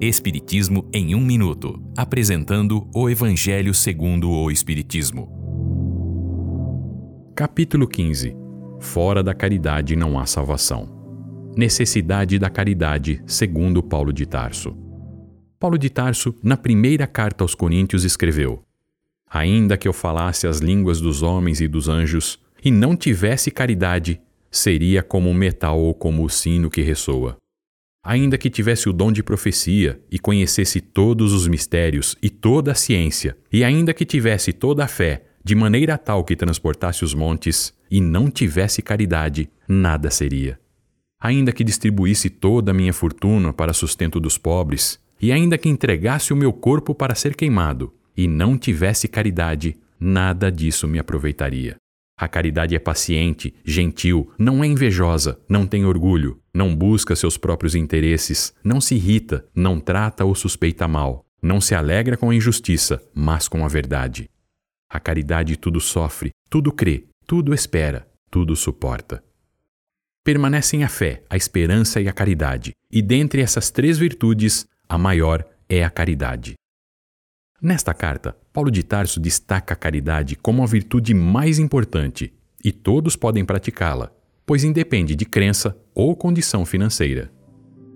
Espiritismo em um minuto, apresentando o Evangelho segundo o Espiritismo. Capítulo 15. Fora da caridade não há salvação. Necessidade da caridade, segundo Paulo de Tarso. Paulo de Tarso, na primeira carta aos Coríntios, escreveu: Ainda que eu falasse as línguas dos homens e dos anjos, e não tivesse caridade, seria como o metal ou como o sino que ressoa. Ainda que tivesse o dom de profecia e conhecesse todos os mistérios e toda a ciência, e ainda que tivesse toda a fé, de maneira tal que transportasse os montes, e não tivesse caridade, nada seria. Ainda que distribuísse toda a minha fortuna para sustento dos pobres, e ainda que entregasse o meu corpo para ser queimado, e não tivesse caridade, nada disso me aproveitaria. A caridade é paciente, gentil, não é invejosa, não tem orgulho, não busca seus próprios interesses, não se irrita, não trata ou suspeita mal, não se alegra com a injustiça, mas com a verdade. A caridade tudo sofre, tudo crê, tudo espera, tudo suporta. Permanecem a fé, a esperança e a caridade, e dentre essas três virtudes, a maior é a caridade. Nesta carta, Paulo de Tarso destaca a caridade como a virtude mais importante e todos podem praticá-la, pois independe de crença ou condição financeira.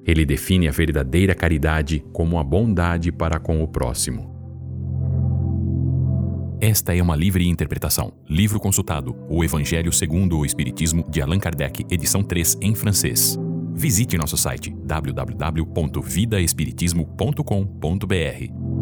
Ele define a verdadeira caridade como a bondade para com o próximo. Esta é uma livre interpretação. Livro consultado: O Evangelho segundo o Espiritismo, de Allan Kardec, edição 3, em francês. Visite nosso site www.vidaespiritismo.com.br.